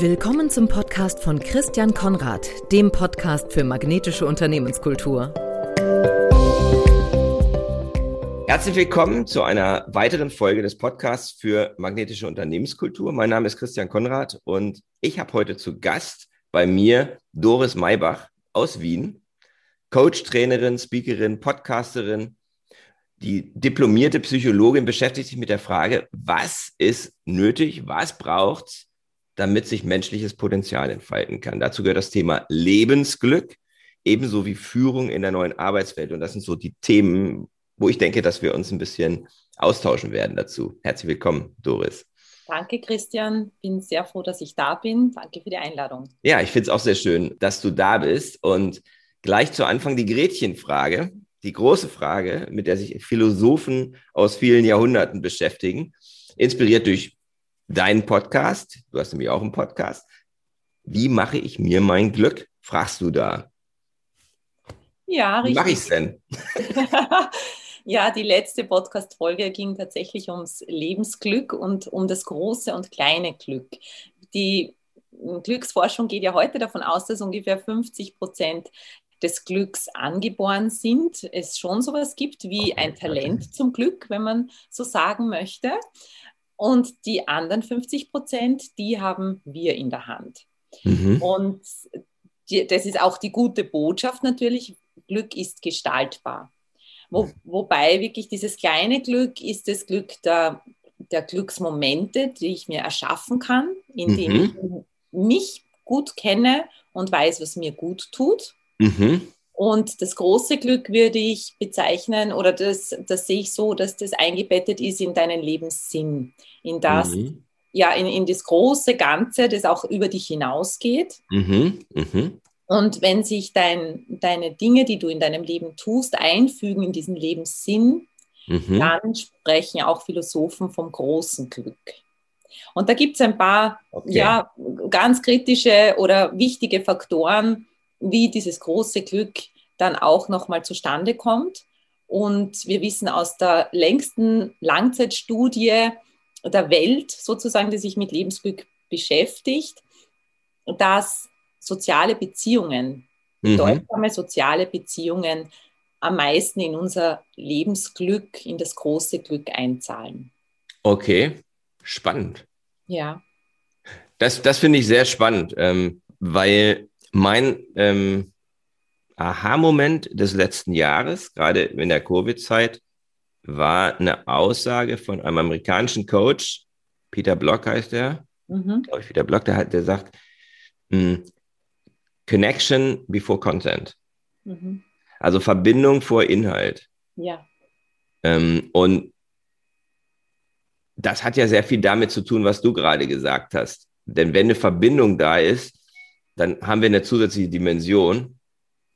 Willkommen zum Podcast von Christian Konrad, dem Podcast für magnetische Unternehmenskultur. Herzlich willkommen zu einer weiteren Folge des Podcasts für magnetische Unternehmenskultur. Mein Name ist Christian Konrad und ich habe heute zu Gast bei mir Doris Maybach aus Wien, Coach, Trainerin, Speakerin, Podcasterin. Die diplomierte Psychologin beschäftigt sich mit der Frage, was ist nötig, was braucht es, damit sich menschliches Potenzial entfalten kann. Dazu gehört das Thema Lebensglück, ebenso wie Führung in der neuen Arbeitswelt. Und das sind so die Themen, wo ich denke, dass wir uns ein bisschen austauschen werden dazu. Herzlich willkommen, Doris. Danke, Christian. Bin sehr froh, dass ich da bin. Danke für die Einladung. Ja, ich finde es auch sehr schön, dass du da bist. Und gleich zu Anfang die Gretchenfrage, die große Frage, mit der sich Philosophen aus vielen Jahrhunderten beschäftigen, inspiriert durch deinen Podcast. Du hast nämlich auch einen Podcast. Wie mache ich mir mein Glück? Fragst du da. Ja, richtig. Wie mache ich es denn? ja, die letzte Podcast-Folge ging tatsächlich ums Lebensglück und um das große und kleine Glück. Die Glücksforschung geht ja heute davon aus, dass ungefähr 50 Prozent des Glücks angeboren sind, es schon sowas gibt wie ein Talent zum Glück, wenn man so sagen möchte. Und die anderen 50 Prozent, die haben wir in der Hand. Mhm. Und die, das ist auch die gute Botschaft natürlich. Glück ist gestaltbar. Wo, wobei wirklich dieses kleine Glück ist das Glück der, der Glücksmomente, die ich mir erschaffen kann, indem mhm. ich mich gut kenne und weiß, was mir gut tut. Mhm. Und das große Glück würde ich bezeichnen, oder das, das sehe ich so, dass das eingebettet ist in deinen Lebenssinn, in das, mhm. ja, in, in das große Ganze, das auch über dich hinausgeht. Mhm. Mhm. Und wenn sich dein, deine Dinge, die du in deinem Leben tust, einfügen in diesen Lebenssinn, mhm. dann sprechen auch Philosophen vom großen Glück. Und da gibt es ein paar okay. ja, ganz kritische oder wichtige Faktoren, wie dieses große Glück dann auch nochmal zustande kommt. Und wir wissen aus der längsten Langzeitstudie der Welt, sozusagen, die sich mit Lebensglück beschäftigt, dass soziale Beziehungen, mhm. bedeutsame soziale Beziehungen am meisten in unser Lebensglück, in das große Glück einzahlen. Okay, spannend. Ja. Das, das finde ich sehr spannend, ähm, weil mein ähm, Aha-Moment des letzten Jahres, gerade in der Covid-Zeit, war eine Aussage von einem amerikanischen Coach, Peter Block heißt er, mhm. glaube ich, Peter Block, der, hat, der sagt, hm, Connection before Content. Mhm. Also Verbindung vor Inhalt. Ja. Ähm, und das hat ja sehr viel damit zu tun, was du gerade gesagt hast. Denn wenn eine Verbindung da ist, dann haben wir eine zusätzliche Dimension,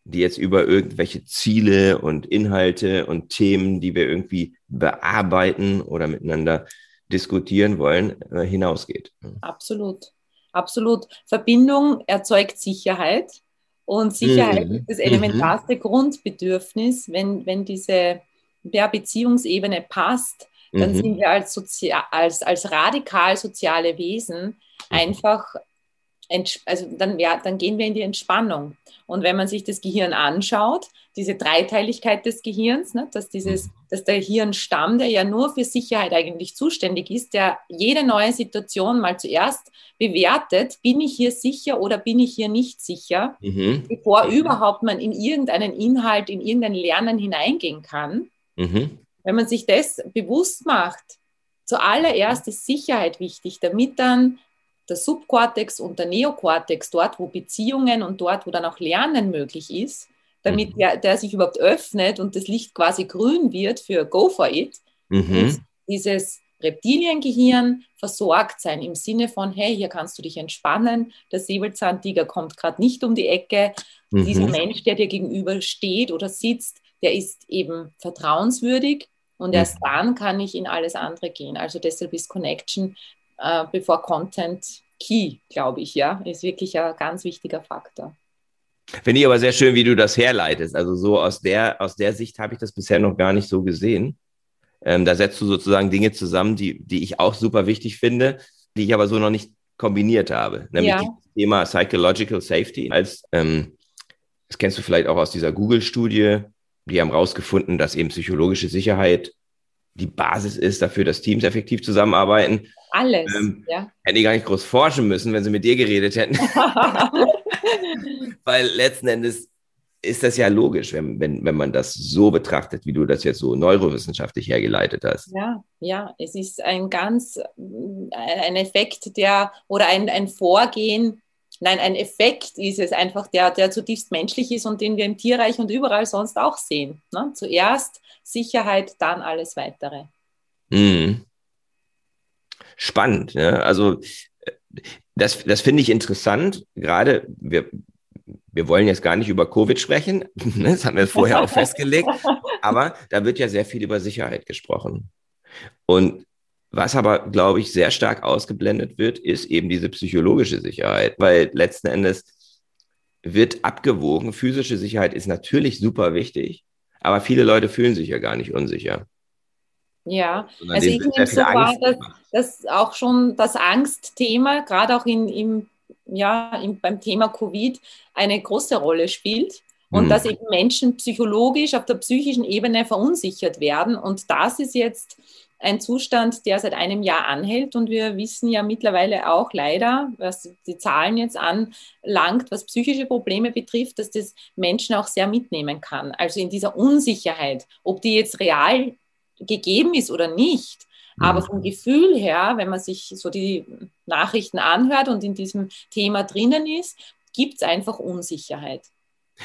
die jetzt über irgendwelche Ziele und Inhalte und Themen, die wir irgendwie bearbeiten oder miteinander diskutieren wollen, äh, hinausgeht. Absolut, absolut. Verbindung erzeugt Sicherheit und Sicherheit mhm. ist das elementarste mhm. Grundbedürfnis. Wenn, wenn diese ja, Beziehungsebene passt, dann mhm. sind wir als, Sozi als, als radikal soziale Wesen mhm. einfach also dann, ja, dann gehen wir in die Entspannung. Und wenn man sich das Gehirn anschaut, diese Dreiteiligkeit des Gehirns, ne, dass, dieses, mhm. dass der Hirnstamm, der ja nur für Sicherheit eigentlich zuständig ist, der jede neue Situation mal zuerst bewertet, bin ich hier sicher oder bin ich hier nicht sicher, mhm. bevor mhm. überhaupt man in irgendeinen Inhalt, in irgendein Lernen hineingehen kann. Mhm. Wenn man sich das bewusst macht, zuallererst ist Sicherheit wichtig, damit dann der Subkortex und der Neokortex, dort wo Beziehungen und dort wo dann auch Lernen möglich ist, damit mhm. der, der sich überhaupt öffnet und das Licht quasi grün wird für Go for it. Mhm. dieses Reptiliengehirn versorgt sein im Sinne von, hey, hier kannst du dich entspannen, der Säbelzahntiger kommt gerade nicht um die Ecke, mhm. dieser Mensch, der dir gegenüber steht oder sitzt, der ist eben vertrauenswürdig und mhm. erst dann kann ich in alles andere gehen. Also deshalb ist Connection äh, bevor Content Key, glaube ich, ja, ist wirklich ein ganz wichtiger Faktor. Finde ich aber sehr schön, wie du das herleitest. Also so aus der, aus der Sicht habe ich das bisher noch gar nicht so gesehen. Ähm, da setzt du sozusagen Dinge zusammen, die, die ich auch super wichtig finde, die ich aber so noch nicht kombiniert habe, nämlich ja. das Thema Psychological Safety. Als ähm, das kennst du vielleicht auch aus dieser Google-Studie. Die haben herausgefunden, dass eben psychologische Sicherheit die Basis ist dafür, dass Teams effektiv zusammenarbeiten. Alles, ähm, ja. Hätten die gar nicht groß forschen müssen, wenn sie mit dir geredet hätten. Weil letzten Endes ist das ja logisch, wenn, wenn, wenn man das so betrachtet, wie du das jetzt so neurowissenschaftlich hergeleitet hast. Ja, ja, es ist ein ganz, ein Effekt, der, oder ein, ein Vorgehen, nein, ein Effekt ist es einfach, der, der zutiefst menschlich ist und den wir im Tierreich und überall sonst auch sehen. Ne? Zuerst Sicherheit, dann alles weitere. Mhm. Spannend, ne? also äh, das, das finde ich interessant. Gerade wir, wir wollen jetzt gar nicht über Covid sprechen, ne, das haben wir vorher auch festgelegt, aber da wird ja sehr viel über Sicherheit gesprochen. Und was aber, glaube ich, sehr stark ausgeblendet wird, ist eben diese psychologische Sicherheit, weil letzten Endes wird abgewogen. Physische Sicherheit ist natürlich super wichtig, aber viele Leute fühlen sich ja gar nicht unsicher. Ja, also ich nehme so wahr, dass, dass auch schon das Angstthema, gerade auch in, im ja, im, beim Thema Covid eine große Rolle spielt und mhm. dass eben Menschen psychologisch auf der psychischen Ebene verunsichert werden. Und das ist jetzt ein Zustand, der seit einem Jahr anhält. Und wir wissen ja mittlerweile auch leider, was die Zahlen jetzt anlangt, was psychische Probleme betrifft, dass das Menschen auch sehr mitnehmen kann. Also in dieser Unsicherheit, ob die jetzt real gegeben ist oder nicht, aber mhm. vom Gefühl her, wenn man sich so die Nachrichten anhört und in diesem Thema drinnen ist, gibt es einfach Unsicherheit.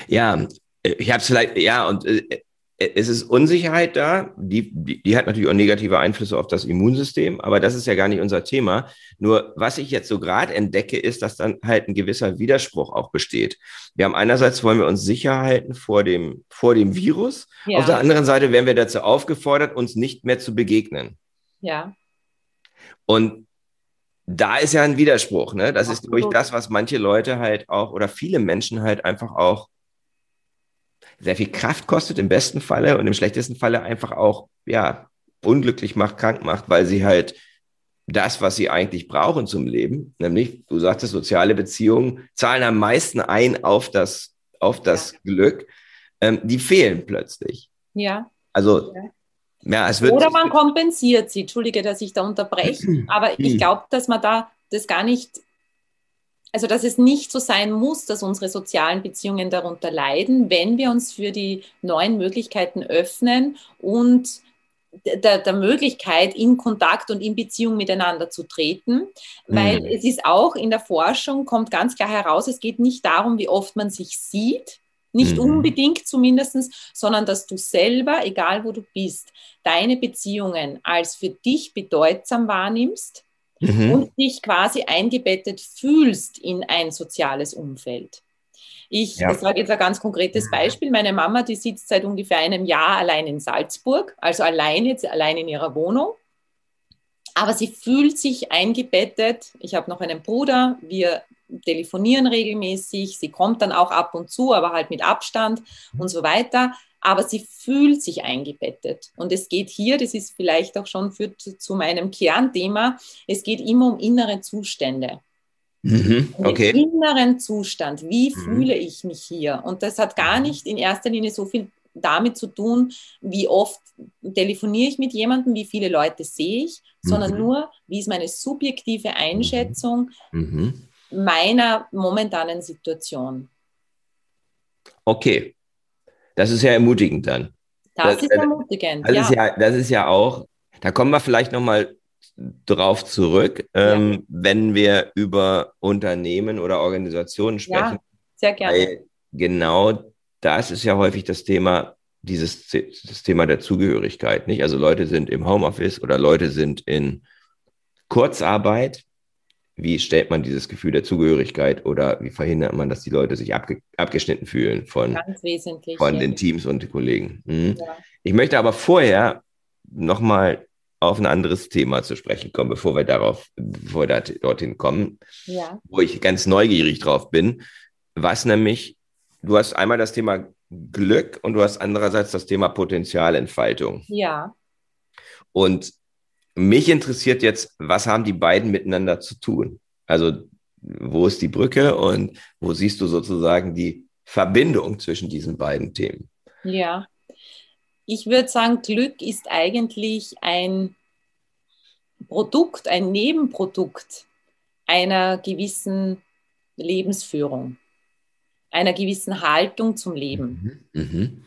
Ja, ich habe es vielleicht, ja, und äh, es ist Unsicherheit da, die, die, die, hat natürlich auch negative Einflüsse auf das Immunsystem, aber das ist ja gar nicht unser Thema. Nur was ich jetzt so gerade entdecke, ist, dass dann halt ein gewisser Widerspruch auch besteht. Wir haben einerseits wollen wir uns sicher halten vor dem, vor dem Virus, ja. auf der anderen Seite werden wir dazu aufgefordert, uns nicht mehr zu begegnen. Ja. Und da ist ja ein Widerspruch, ne? Das Absolut. ist, glaube ich, das, was manche Leute halt auch oder viele Menschen halt einfach auch sehr viel Kraft kostet im besten Falle und im schlechtesten Falle einfach auch, ja, unglücklich macht, krank macht, weil sie halt das, was sie eigentlich brauchen zum Leben, nämlich, du sagtest, soziale Beziehungen zahlen am meisten ein auf das, auf das ja. Glück, ähm, die fehlen plötzlich. Ja. Also ja. Ja, es wird, Oder man kompensiert sie. Entschuldige, dass ich da unterbreche, aber ich glaube, dass man da das gar nicht, also dass es nicht so sein muss, dass unsere sozialen Beziehungen darunter leiden, wenn wir uns für die neuen Möglichkeiten öffnen und der, der, Möglichkeit, in Kontakt und in Beziehung miteinander zu treten, weil mhm. es ist auch in der Forschung, kommt ganz klar heraus, es geht nicht darum, wie oft man sich sieht, nicht mhm. unbedingt zumindest, sondern dass du selber, egal wo du bist, deine Beziehungen als für dich bedeutsam wahrnimmst mhm. und dich quasi eingebettet fühlst in ein soziales Umfeld. Ich ja. sage jetzt ein ganz konkretes Beispiel. Meine Mama, die sitzt seit ungefähr einem Jahr allein in Salzburg, also allein jetzt allein in ihrer Wohnung. Aber sie fühlt sich eingebettet. Ich habe noch einen Bruder. Wir telefonieren regelmäßig, sie kommt dann auch ab und zu, aber halt mit Abstand und so weiter. Aber sie fühlt sich eingebettet. Und es geht hier, das ist vielleicht auch schon für, zu meinem Kernthema, es geht immer um innere Zustände. Mhm, okay. Inneren Zustand, wie mhm. fühle ich mich hier? Und das hat gar nicht in erster Linie so viel damit zu tun, wie oft telefoniere ich mit jemandem, wie viele Leute sehe ich, sondern mhm. nur, wie ist meine subjektive Einschätzung, mhm meiner momentanen Situation. Okay, das ist ja ermutigend dann. Das, das ist ermutigend, das ja. Ist ja. Das ist ja auch, da kommen wir vielleicht nochmal drauf zurück, ähm, ja. wenn wir über Unternehmen oder Organisationen sprechen. Ja, sehr gerne. Weil genau das ist ja häufig das Thema, dieses das Thema der Zugehörigkeit. Nicht? Also Leute sind im Homeoffice oder Leute sind in Kurzarbeit wie stellt man dieses Gefühl der Zugehörigkeit oder wie verhindert man, dass die Leute sich abge abgeschnitten fühlen von, von den Teams und den Kollegen. Mhm. Ja. Ich möchte aber vorher nochmal auf ein anderes Thema zu sprechen kommen, bevor wir darauf, bevor wir dorthin kommen, ja. wo ich ganz neugierig drauf bin, was nämlich, du hast einmal das Thema Glück und du hast andererseits das Thema Potenzialentfaltung. Ja. Und mich interessiert jetzt, was haben die beiden miteinander zu tun? Also wo ist die Brücke und wo siehst du sozusagen die Verbindung zwischen diesen beiden Themen? Ja, ich würde sagen, Glück ist eigentlich ein Produkt, ein Nebenprodukt einer gewissen Lebensführung, einer gewissen Haltung zum Leben. Mhm. Mhm.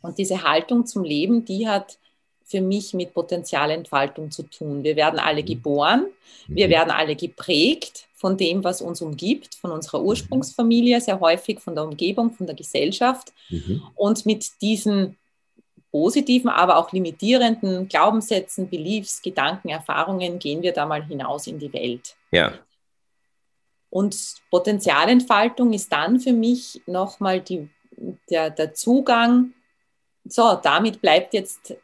Und diese Haltung zum Leben, die hat für mich mit Potenzialentfaltung zu tun. Wir werden alle mhm. geboren, wir mhm. werden alle geprägt von dem, was uns umgibt, von unserer mhm. Ursprungsfamilie, sehr häufig von der Umgebung, von der Gesellschaft. Und mit diesen positiven, aber auch limitierenden Glaubenssätzen, Beliefs, Gedanken, Erfahrungen gehen wir da mal hinaus in die Welt. Ja. Und Potenzialentfaltung ist dann für mich nochmal der, der Zugang, so, damit bleibt jetzt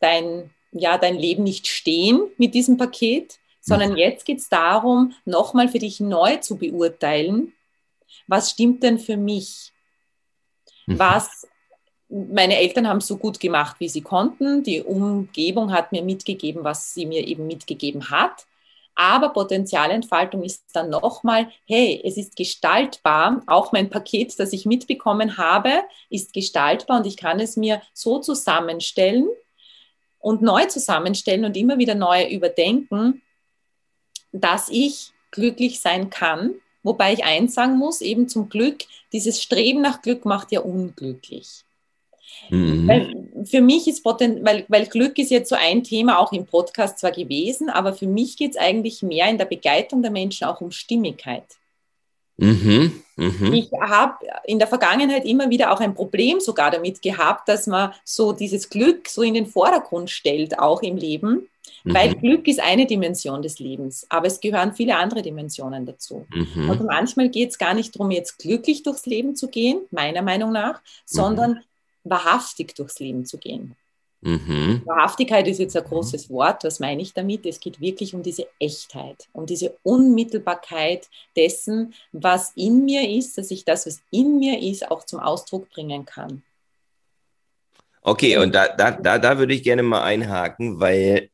dein, ja, dein Leben nicht stehen mit diesem Paket, sondern mhm. jetzt geht es darum, nochmal für dich neu zu beurteilen, was stimmt denn für mich? Mhm. Was, meine Eltern haben so gut gemacht, wie sie konnten. Die Umgebung hat mir mitgegeben, was sie mir eben mitgegeben hat. Aber Potenzialentfaltung ist dann nochmal, hey, es ist gestaltbar. Auch mein Paket, das ich mitbekommen habe, ist gestaltbar und ich kann es mir so zusammenstellen und neu zusammenstellen und immer wieder neu überdenken, dass ich glücklich sein kann. Wobei ich eins sagen muss, eben zum Glück, dieses Streben nach Glück macht ja unglücklich. Mhm. Weil für mich ist Poten weil, weil Glück ist jetzt so ein Thema auch im Podcast zwar gewesen, aber für mich geht es eigentlich mehr in der Begleitung der Menschen auch um Stimmigkeit. Mhm, mh. Ich habe in der Vergangenheit immer wieder auch ein Problem sogar damit gehabt, dass man so dieses Glück so in den Vordergrund stellt, auch im Leben. Mhm. Weil Glück ist eine Dimension des Lebens, aber es gehören viele andere Dimensionen dazu. Mhm. Und manchmal geht es gar nicht darum, jetzt glücklich durchs Leben zu gehen, meiner Meinung nach, sondern mhm. Wahrhaftig durchs Leben zu gehen. Mhm. Wahrhaftigkeit ist jetzt ein großes Wort. Was meine ich damit? Es geht wirklich um diese Echtheit, um diese Unmittelbarkeit dessen, was in mir ist, dass ich das, was in mir ist, auch zum Ausdruck bringen kann. Okay, und da, da, da, da würde ich gerne mal einhaken, weil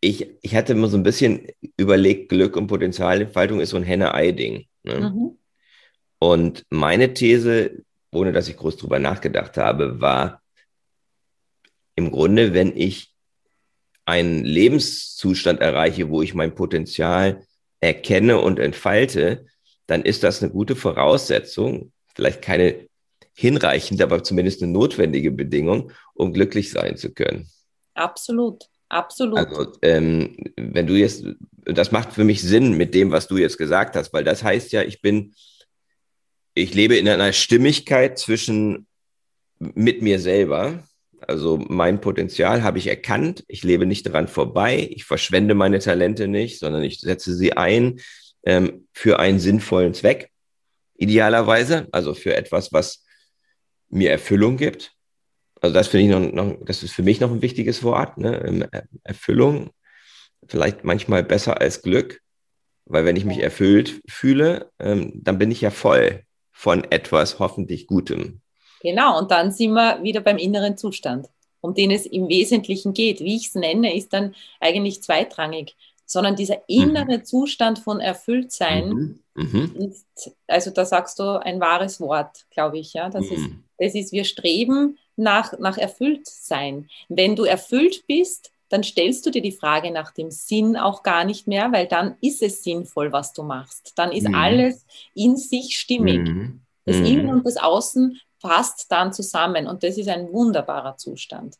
ich, ich hatte immer so ein bisschen überlegt, Glück und Potenzialentfaltung ist so ein Henne-Ei-Ding. Ne? Mhm. Und meine These, ohne dass ich groß drüber nachgedacht habe, war, im Grunde, wenn ich einen Lebenszustand erreiche, wo ich mein Potenzial erkenne und entfalte, dann ist das eine gute Voraussetzung, vielleicht keine hinreichende, aber zumindest eine notwendige Bedingung, um glücklich sein zu können. Absolut, absolut. Also ähm, wenn du jetzt, das macht für mich Sinn mit dem, was du jetzt gesagt hast, weil das heißt ja, ich bin, ich lebe in einer Stimmigkeit zwischen mit mir selber also mein Potenzial habe ich erkannt. Ich lebe nicht daran vorbei. Ich verschwende meine Talente nicht, sondern ich setze sie ein ähm, für einen sinnvollen Zweck. Idealerweise, also für etwas, was mir Erfüllung gibt. Also das finde ich noch, noch, das ist für mich noch ein wichtiges Wort. Ne? Ähm, Erfüllung, vielleicht manchmal besser als Glück, weil wenn ich mich erfüllt fühle, ähm, dann bin ich ja voll von etwas hoffentlich Gutem. Genau, und dann sind wir wieder beim inneren Zustand, um den es im Wesentlichen geht. Wie ich es nenne, ist dann eigentlich zweitrangig, sondern dieser innere mhm. Zustand von Erfülltsein mhm. Mhm. ist, also da sagst du ein wahres Wort, glaube ich. Ja? Das, ist, mhm. das ist, wir streben nach, nach Erfülltsein. Wenn du erfüllt bist, dann stellst du dir die Frage nach dem Sinn auch gar nicht mehr, weil dann ist es sinnvoll, was du machst. Dann ist mhm. alles in sich stimmig. Mhm. Das Innen und das Außen passt dann zusammen und das ist ein wunderbarer Zustand.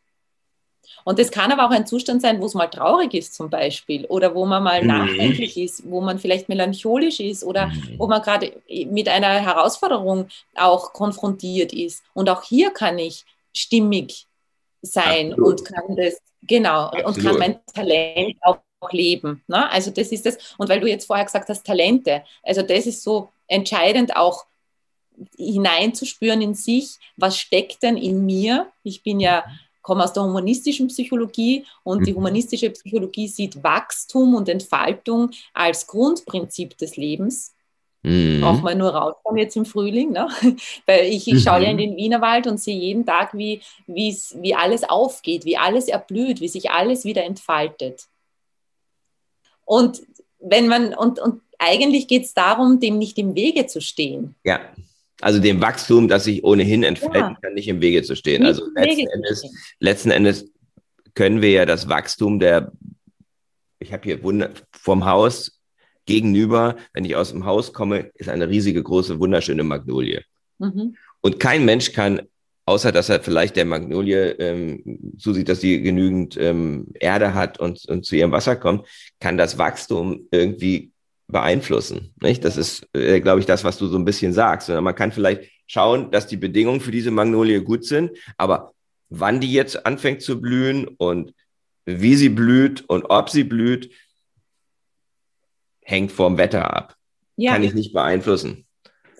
Und das kann aber auch ein Zustand sein, wo es mal traurig ist zum Beispiel oder wo man mal mhm. nachdenklich ist, wo man vielleicht melancholisch ist oder mhm. wo man gerade mit einer Herausforderung auch konfrontiert ist. Und auch hier kann ich stimmig sein Absolut. und kann das, genau, Absolut. und kann mein Talent auch leben. Ne? Also das ist das. Und weil du jetzt vorher gesagt hast, Talente, also das ist so entscheidend auch hineinzuspüren in sich, was steckt denn in mir? Ich bin ja komme aus der humanistischen Psychologie und die mhm. humanistische Psychologie sieht Wachstum und Entfaltung als Grundprinzip des Lebens. Mhm. Braucht man nur rauskommen jetzt im Frühling. Ne? Weil ich, ich schaue ja in mhm. den Wienerwald und sehe jeden Tag, wie, wie alles aufgeht, wie alles erblüht, wie sich alles wieder entfaltet. Und wenn man, und, und eigentlich geht es darum, dem nicht im Wege zu stehen. Ja. Also dem Wachstum, das sich ohnehin entfalten ja. kann, nicht im Wege zu stehen. Nicht also letzten Endes, stehen. letzten Endes können wir ja das Wachstum der, ich habe hier Wunder, vom Haus gegenüber, wenn ich aus dem Haus komme, ist eine riesige, große, wunderschöne Magnolie. Mhm. Und kein Mensch kann, außer dass er vielleicht der Magnolie ähm, zusieht, dass sie genügend ähm, Erde hat und, und zu ihrem Wasser kommt, kann das Wachstum irgendwie beeinflussen. Nicht? Das ist, äh, glaube ich, das, was du so ein bisschen sagst. Man kann vielleicht schauen, dass die Bedingungen für diese Magnolie gut sind, aber wann die jetzt anfängt zu blühen und wie sie blüht und ob sie blüht, hängt vom Wetter ab. Ja. Kann ich nicht beeinflussen.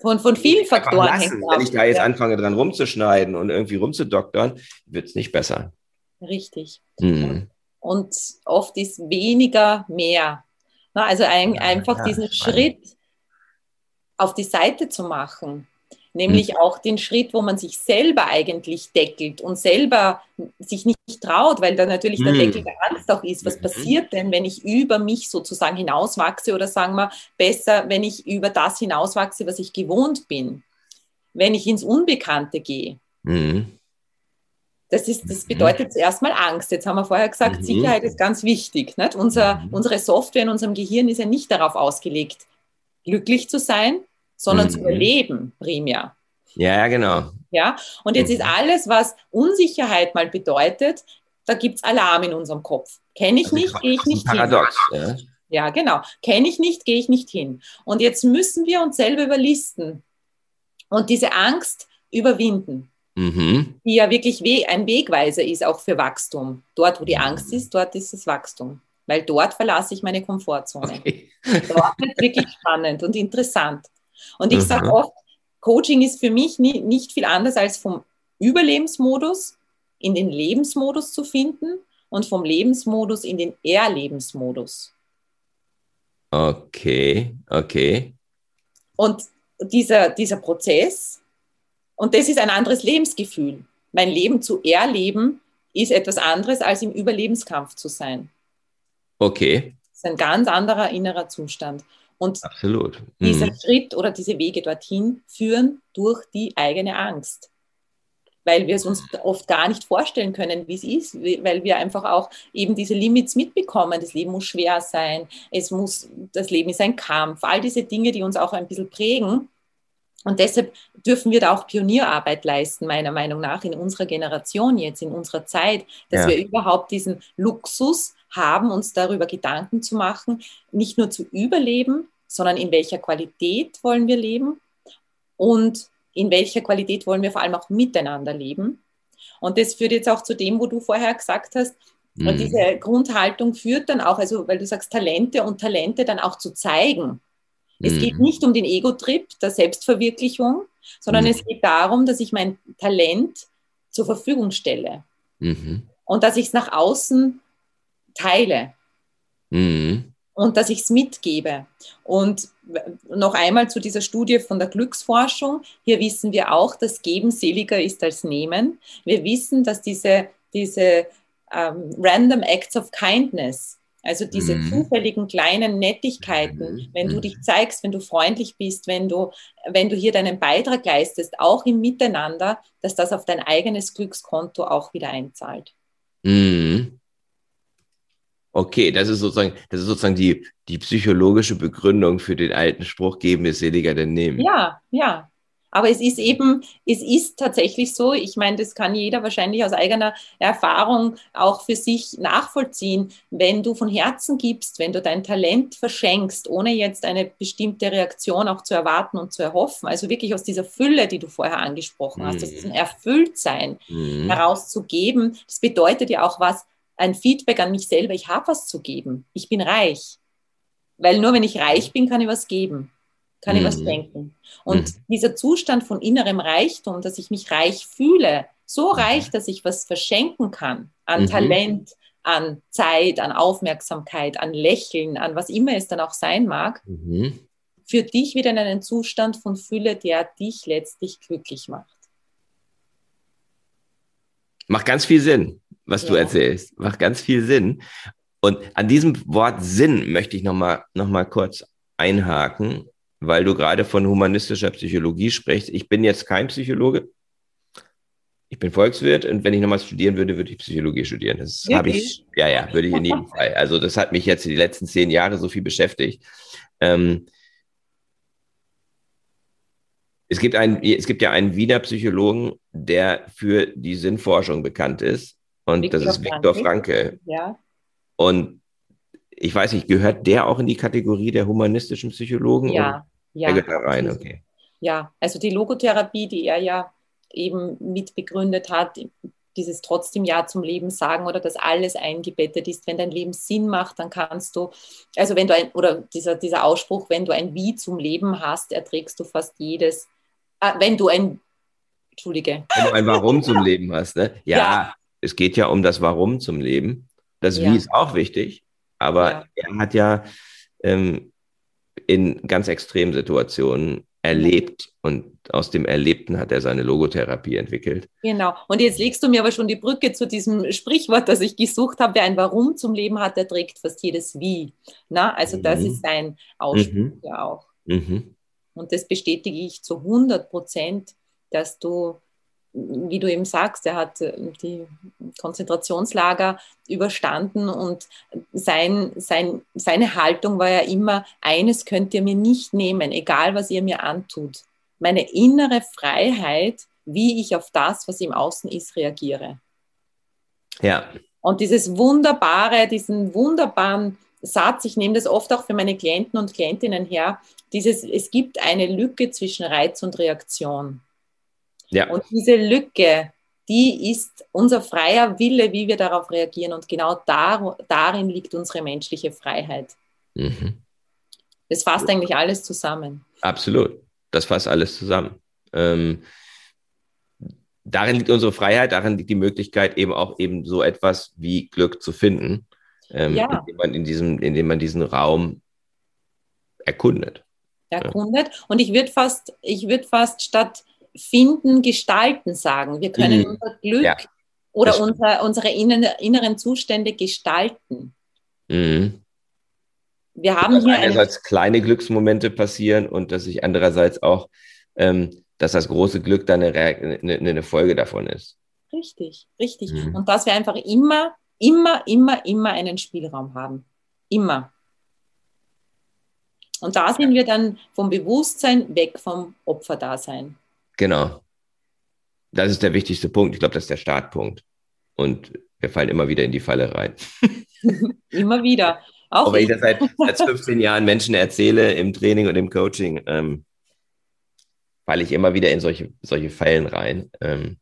Von, von vielen Faktoren lassen. hängt Wenn ich da jetzt ja. anfange, dran rumzuschneiden und irgendwie rumzudoktern, wird es nicht besser. Richtig. Mhm. Und oft ist weniger mehr. Also ein, einfach ja, diesen Schritt auf die Seite zu machen nämlich mhm. auch den Schritt, wo man sich selber eigentlich deckelt und selber sich nicht traut, weil da natürlich der mhm. Deckel der Angst auch ist. Was mhm. passiert denn, wenn ich über mich sozusagen hinauswachse oder sagen wir besser, wenn ich über das hinauswachse, was ich gewohnt bin, wenn ich ins Unbekannte gehe? Mhm. Das, ist, das bedeutet zuerst mal Angst. Jetzt haben wir vorher gesagt, mhm. Sicherheit ist ganz wichtig. Nicht? Unser, mhm. Unsere Software in unserem Gehirn ist ja nicht darauf ausgelegt, glücklich zu sein, sondern mhm. zu überleben primär. Ja, genau. Ja, und jetzt mhm. ist alles, was Unsicherheit mal bedeutet, da gibt es Alarm in unserem Kopf. Kenne ich nicht, gehe ich nicht Paradox, hin. Ja. ja, genau. Kenne ich nicht, gehe ich nicht hin. Und jetzt müssen wir uns selber überlisten und diese Angst überwinden. Mhm. Die ja wirklich ein Wegweiser ist auch für Wachstum. Dort, wo die Angst ist, dort ist das Wachstum. Weil dort verlasse ich meine Komfortzone. Okay. Dort wird wirklich spannend und interessant. Und ich mhm. sage oft, Coaching ist für mich nie, nicht viel anders als vom Überlebensmodus in den Lebensmodus zu finden und vom Lebensmodus in den Erlebensmodus. Okay, okay. Und dieser, dieser Prozess, und das ist ein anderes Lebensgefühl. Mein Leben zu erleben ist etwas anderes, als im Überlebenskampf zu sein. Okay. Das ist ein ganz anderer innerer Zustand. Und Absolut. Mhm. dieser Schritt oder diese Wege dorthin führen durch die eigene Angst. Weil wir es uns oft gar nicht vorstellen können, wie es ist, weil wir einfach auch eben diese Limits mitbekommen. Das Leben muss schwer sein, es muss, das Leben ist ein Kampf, all diese Dinge, die uns auch ein bisschen prägen. Und deshalb dürfen wir da auch Pionierarbeit leisten, meiner Meinung nach, in unserer Generation jetzt, in unserer Zeit, dass ja. wir überhaupt diesen Luxus haben, uns darüber Gedanken zu machen, nicht nur zu überleben, sondern in welcher Qualität wollen wir leben und in welcher Qualität wollen wir vor allem auch miteinander leben. Und das führt jetzt auch zu dem, wo du vorher gesagt hast, mhm. und diese Grundhaltung führt dann auch, also weil du sagst Talente und Talente dann auch zu zeigen. Es mhm. geht nicht um den Ego-Trip der Selbstverwirklichung, sondern mhm. es geht darum, dass ich mein Talent zur Verfügung stelle mhm. und dass ich es nach außen teile. Mhm. Und dass ich es mitgebe. Und noch einmal zu dieser Studie von der Glücksforschung. Hier wissen wir auch, dass Geben seliger ist als Nehmen. Wir wissen, dass diese, diese ähm, Random Acts of Kindness, also diese mhm. zufälligen kleinen Nettigkeiten, mhm. wenn du dich zeigst, wenn du freundlich bist, wenn du, wenn du hier deinen Beitrag leistest, auch im Miteinander, dass das auf dein eigenes Glückskonto auch wieder einzahlt. Mhm. Okay, das ist sozusagen, das ist sozusagen die, die psychologische Begründung für den alten Spruch, geben ist seliger denn nehmen. Ja, ja. Aber es ist eben, es ist tatsächlich so, ich meine, das kann jeder wahrscheinlich aus eigener Erfahrung auch für sich nachvollziehen, wenn du von Herzen gibst, wenn du dein Talent verschenkst, ohne jetzt eine bestimmte Reaktion auch zu erwarten und zu erhoffen, also wirklich aus dieser Fülle, die du vorher angesprochen hast, mhm. aus diesem Erfülltsein mhm. herauszugeben, das bedeutet ja auch was, ein Feedback an mich selber, ich habe was zu geben, ich bin reich. Weil nur wenn ich reich bin, kann ich was geben, kann mhm. ich was denken. Und mhm. dieser Zustand von innerem Reichtum, dass ich mich reich fühle, so mhm. reich, dass ich was verschenken kann an mhm. Talent, an Zeit, an Aufmerksamkeit, an Lächeln, an was immer es dann auch sein mag, mhm. führt dich wieder in einen Zustand von Fülle, der dich letztlich glücklich macht. Macht ganz viel Sinn was ja. du erzählst. Macht ganz viel Sinn. Und an diesem Wort Sinn möchte ich nochmal noch mal kurz einhaken, weil du gerade von humanistischer Psychologie sprichst. Ich bin jetzt kein Psychologe. Ich bin Volkswirt und wenn ich nochmal studieren würde, würde ich Psychologie studieren. Das habe ich, ja, ja, würde ich in jedem Fall. Also das hat mich jetzt die letzten zehn Jahre so viel beschäftigt. Ähm, es gibt, einen, es gibt ja einen Wiener Psychologen, der für die Sinnforschung bekannt ist. Und Viktor das ist Viktor Franke. Franke. Ja. Und ich weiß nicht, gehört der auch in die Kategorie der humanistischen Psychologen? Ja, ja. Der gehört da rein, okay. Ja, also die Logotherapie, die er ja eben mitbegründet hat, dieses trotzdem Ja zum Leben sagen oder dass alles eingebettet ist. Wenn dein Leben Sinn macht, dann kannst du, also wenn du ein, oder dieser, dieser Ausspruch, wenn du ein Wie zum Leben hast, erträgst du fast jedes. Äh, wenn du ein, Entschuldige. Wenn du ein Warum zum Leben hast, ne? Ja, ja, es geht ja um das Warum zum Leben. Das ja. Wie ist auch wichtig, aber ja. er hat ja ähm, in ganz extremen Situationen erlebt und aus dem Erlebten hat er seine Logotherapie entwickelt. Genau. Und jetzt legst du mir aber schon die Brücke zu diesem Sprichwort, das ich gesucht habe. Wer ein Warum zum Leben hat, der trägt fast jedes Wie. Na, also mhm. das ist sein Ausspruch mhm. ja auch. Mhm. Und das bestätige ich zu 100 Prozent, dass du wie du eben sagst, er hat äh, die Konzentrationslager überstanden und sein, sein, seine Haltung war ja immer, eines könnt ihr mir nicht nehmen, egal was ihr mir antut. Meine innere Freiheit, wie ich auf das, was im Außen ist, reagiere. Ja. Und dieses wunderbare, diesen wunderbaren Satz, ich nehme das oft auch für meine Klienten und Klientinnen her, dieses, es gibt eine Lücke zwischen Reiz und Reaktion. Ja. Und diese Lücke, die ist unser freier Wille, wie wir darauf reagieren. Und genau dar, darin liegt unsere menschliche Freiheit. Mhm. Das fasst eigentlich alles zusammen. Absolut. Das fasst alles zusammen. Ähm, darin liegt unsere Freiheit, darin liegt die Möglichkeit, eben auch eben so etwas wie Glück zu finden, ähm, ja. indem, man in diesem, indem man diesen Raum erkundet. Erkundet. Ja. Und ich würde fast, ich würde fast statt finden, gestalten sagen. Wir können mhm. unser Glück ja, oder unser, unsere inneren Zustände gestalten. Mhm. Wir haben dass hier einerseits kleine Glücksmomente passieren und dass sich andererseits auch, ähm, dass das große Glück dann eine, eine, eine Folge davon ist. Richtig, richtig. Mhm. Und dass wir einfach immer, immer, immer, immer einen Spielraum haben. Immer. Und da sind wir dann vom Bewusstsein weg vom Opferdasein. Genau. Das ist der wichtigste Punkt. Ich glaube, das ist der Startpunkt. Und wir fallen immer wieder in die Falle rein. immer wieder. Auch, wenn ich das seit, seit 15 Jahren Menschen erzähle im Training und im Coaching, ähm, falle ich immer wieder in solche, solche Fallen rein, ähm,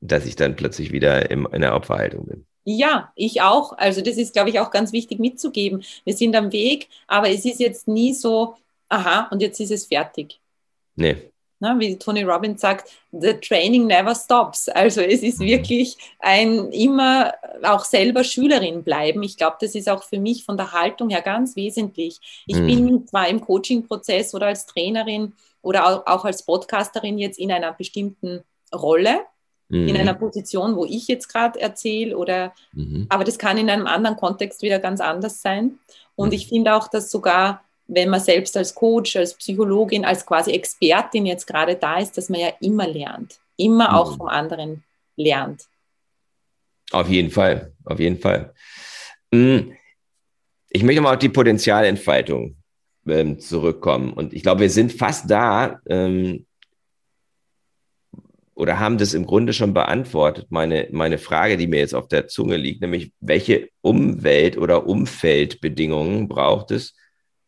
dass ich dann plötzlich wieder im, in der Opferhaltung bin. Ja, ich auch. Also das ist, glaube ich, auch ganz wichtig mitzugeben. Wir sind am Weg, aber es ist jetzt nie so, aha, und jetzt ist es fertig. Nee. Ne, wie Tony Robbins sagt, the training never stops. Also es ist mhm. wirklich ein immer auch selber Schülerin bleiben. Ich glaube, das ist auch für mich von der Haltung her ganz wesentlich. Ich mhm. bin zwar im Coaching-Prozess oder als Trainerin oder auch, als Podcasterin jetzt in einer bestimmten Rolle, mhm. in einer Position, wo ich jetzt gerade erzähle oder, mhm. aber das kann in einem anderen Kontext wieder ganz anders sein. Und mhm. ich finde auch, dass sogar wenn man selbst als Coach, als Psychologin, als quasi Expertin jetzt gerade da ist, dass man ja immer lernt, immer mhm. auch vom anderen lernt. Auf jeden Fall, auf jeden Fall. Hm, ich möchte mal auf die Potenzialentfaltung ähm, zurückkommen. Und ich glaube, wir sind fast da ähm, oder haben das im Grunde schon beantwortet, meine, meine Frage, die mir jetzt auf der Zunge liegt, nämlich welche Umwelt- oder Umfeldbedingungen braucht es,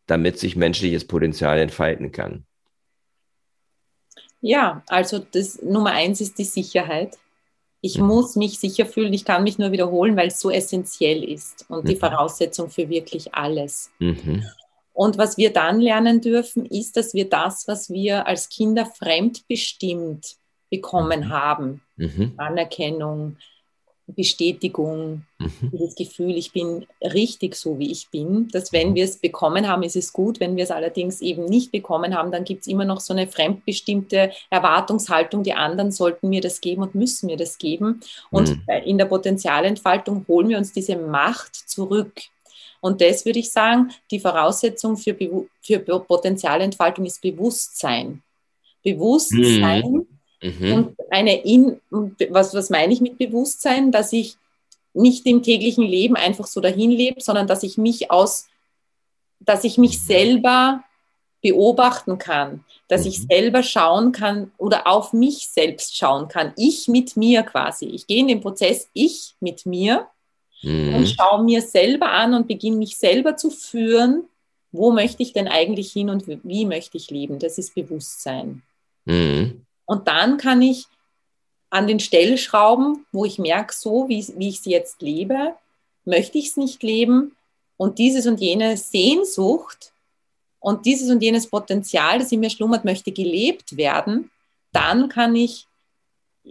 damit sich menschliches Potenzial entfalten kann? Ja, also das Nummer eins ist die Sicherheit. Ich mhm. muss mich sicher fühlen, ich kann mich nur wiederholen, weil es so essentiell ist und mhm. die Voraussetzung für wirklich alles. Mhm. Und was wir dann lernen dürfen, ist, dass wir das, was wir als Kinder fremdbestimmt bekommen mhm. haben, mhm. Anerkennung, Bestätigung, mhm. dieses Gefühl, ich bin richtig so, wie ich bin, dass wenn mhm. wir es bekommen haben, ist es gut. Wenn wir es allerdings eben nicht bekommen haben, dann gibt es immer noch so eine fremdbestimmte Erwartungshaltung, die anderen sollten mir das geben und müssen mir das geben. Und mhm. in der Potenzialentfaltung holen wir uns diese Macht zurück. Und das würde ich sagen, die Voraussetzung für, für Potenzialentfaltung ist Bewusstsein. Bewusstsein mhm. Und eine in, was, was meine ich mit Bewusstsein? Dass ich nicht im täglichen Leben einfach so dahin lebe, sondern dass ich mich aus, dass ich mich mhm. selber beobachten kann, dass mhm. ich selber schauen kann oder auf mich selbst schauen kann. Ich mit mir quasi. Ich gehe in den Prozess ich mit mir mhm. und schaue mir selber an und beginne mich selber zu führen. Wo möchte ich denn eigentlich hin und wie möchte ich leben? Das ist Bewusstsein. Mhm. Und dann kann ich an den Stellschrauben, wo ich merke, so wie, wie ich sie jetzt lebe, möchte ich es nicht leben. Und dieses und jene Sehnsucht und dieses und jenes Potenzial, das in mir schlummert, möchte gelebt werden, dann kann ich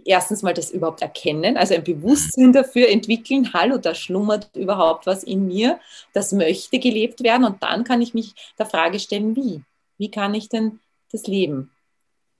erstens mal das überhaupt erkennen, also ein Bewusstsein dafür entwickeln, hallo, da schlummert überhaupt was in mir, das möchte gelebt werden und dann kann ich mich der Frage stellen, wie? Wie kann ich denn das leben?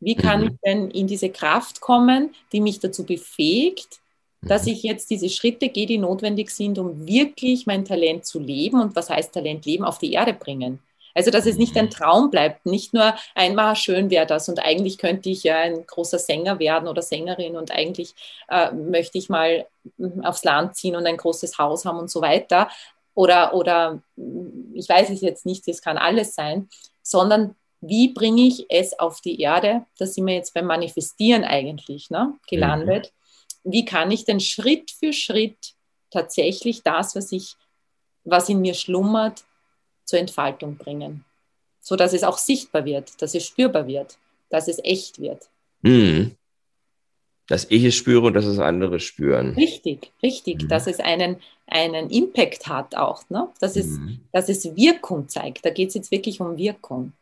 Wie kann mhm. ich denn in diese Kraft kommen, die mich dazu befähigt, dass mhm. ich jetzt diese Schritte gehe, die notwendig sind, um wirklich mein Talent zu leben und was heißt Talent leben auf die Erde bringen? Also, dass es nicht ein mhm. Traum bleibt, nicht nur einmal schön wäre das und eigentlich könnte ich ja ein großer Sänger werden oder Sängerin und eigentlich äh, möchte ich mal hm, aufs Land ziehen und ein großes Haus haben und so weiter. Oder, oder hm, ich weiß es jetzt nicht, das kann alles sein, sondern wie bringe ich es auf die Erde? Da sind wir jetzt beim Manifestieren eigentlich ne, gelandet. Mhm. Wie kann ich denn Schritt für Schritt tatsächlich das, was ich, was in mir schlummert, zur Entfaltung bringen. So dass es auch sichtbar wird, dass es spürbar wird, dass es echt wird. Mhm. Dass ich es spüre und dass es andere spüren. Richtig, richtig. Mhm. Dass es einen, einen Impact hat auch, ne? dass, es, mhm. dass es Wirkung zeigt. Da geht es jetzt wirklich um Wirkung.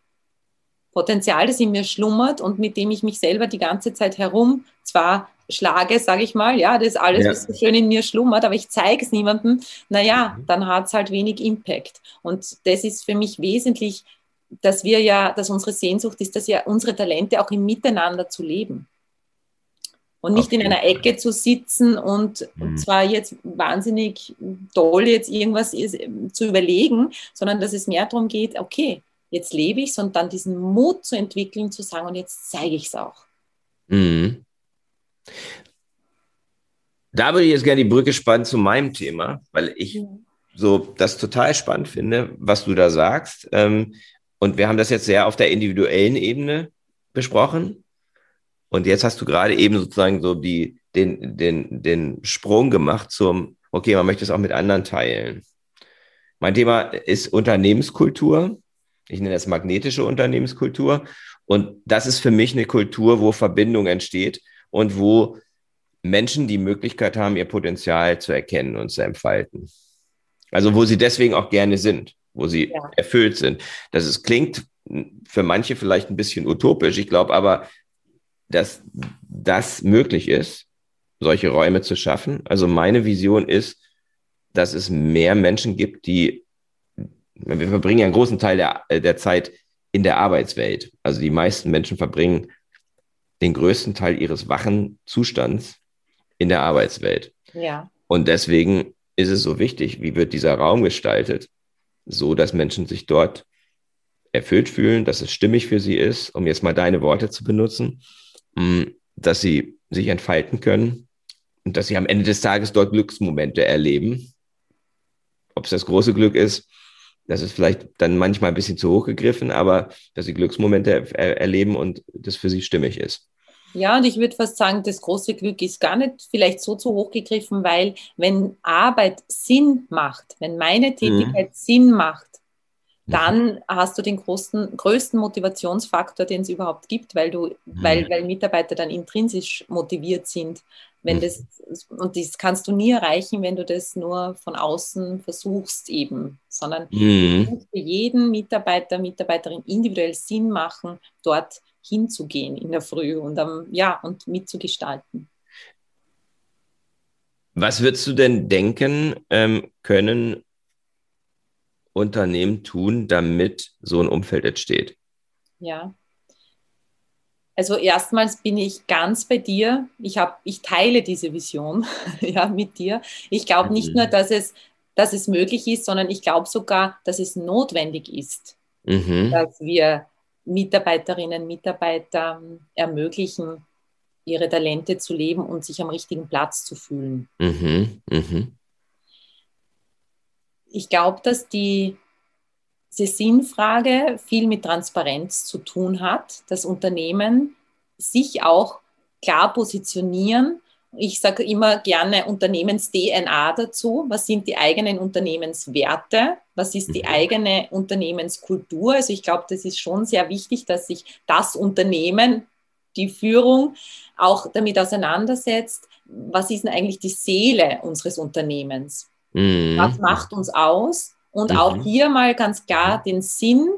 Potenzial, das in mir schlummert und mit dem ich mich selber die ganze Zeit herum zwar schlage, sage ich mal, ja, das ist alles, ja. was so schön in mir schlummert, aber ich zeige es niemandem, naja, mhm. dann hat es halt wenig Impact. Und das ist für mich wesentlich, dass wir ja, dass unsere Sehnsucht ist, dass ja unsere Talente auch im Miteinander zu leben. Und nicht okay. in einer Ecke zu sitzen und, mhm. zwar jetzt wahnsinnig toll jetzt irgendwas ist, zu überlegen, sondern dass es mehr darum geht, okay, jetzt lebe ich es und dann diesen Mut zu entwickeln, zu sagen, und jetzt zeige ich es auch. Mhm. Da würde ich jetzt gerne die Brücke spannen zu meinem Thema, weil ich so das total spannend finde, was du da sagst. Ähm, und wir haben das jetzt sehr auf der individuellen Ebene besprochen. Und jetzt hast du gerade eben sozusagen so die, den, den, den Sprung gemacht zum, okay, man möchte es auch mit anderen teilen. Mein Thema ist Unternehmenskultur. Ich nenne das magnetische Unternehmenskultur. Und das ist für mich eine Kultur, wo Verbindung entsteht und wo Menschen die Möglichkeit haben, ihr Potenzial zu erkennen und zu entfalten. Also wo sie deswegen auch gerne sind, wo sie ja. erfüllt sind. Das ist, klingt für manche vielleicht ein bisschen utopisch. Ich glaube aber, dass das möglich ist, solche Räume zu schaffen. Also meine Vision ist, dass es mehr Menschen gibt, die, wir verbringen ja einen großen Teil der, der Zeit in der Arbeitswelt. Also die meisten Menschen verbringen den größten Teil ihres wachen Zustands in der Arbeitswelt. Ja. Und deswegen ist es so wichtig, wie wird dieser Raum gestaltet, so dass Menschen sich dort erfüllt fühlen, dass es stimmig für sie ist, um jetzt mal deine Worte zu benutzen, mm, dass sie sich entfalten können und dass sie am Ende des Tages dort Glücksmomente erleben. Ob es das große Glück ist, das ist vielleicht dann manchmal ein bisschen zu hoch gegriffen, aber dass sie Glücksmomente er erleben und das für sie stimmig ist. Ja, und ich würde fast sagen, das große Glück ist gar nicht vielleicht so zu hoch gegriffen, weil wenn Arbeit Sinn macht, wenn meine mhm. Tätigkeit mhm. Sinn macht, dann hast du den großen, größten Motivationsfaktor, den es überhaupt gibt, weil du, mhm. weil, weil Mitarbeiter dann intrinsisch motiviert sind. Wenn mhm. das, und das kannst du nie erreichen, wenn du das nur von außen versuchst eben, sondern mhm. für jeden Mitarbeiter, Mitarbeiterin individuell Sinn machen, dort hinzugehen in der Früh und um, ja, und mitzugestalten. Was würdest du denn denken, ähm, können Unternehmen tun, damit so ein Umfeld entsteht? Ja. Also erstmals bin ich ganz bei dir. Ich, hab, ich teile diese Vision ja, mit dir. Ich glaube nicht mhm. nur, dass es dass es möglich ist, sondern ich glaube sogar, dass es notwendig ist, Mhm. dass wir Mitarbeiterinnen, Mitarbeiter ermöglichen, ihre Talente zu leben und sich am richtigen Platz zu fühlen. Mhm. Mhm. Ich glaube, dass die, diese Sinnfrage viel mit Transparenz zu tun hat, dass Unternehmen sich auch klar positionieren. Ich sage immer gerne Unternehmens-DNA dazu. Was sind die eigenen Unternehmenswerte? Was ist die Mhm. eigene Unternehmenskultur? Also ich glaube, das ist schon sehr wichtig, dass sich das Unternehmen, die Führung auch damit auseinandersetzt. Was ist denn eigentlich die Seele unseres Unternehmens? Mhm. Was macht uns aus? Und Mhm. auch hier mal ganz klar den Sinn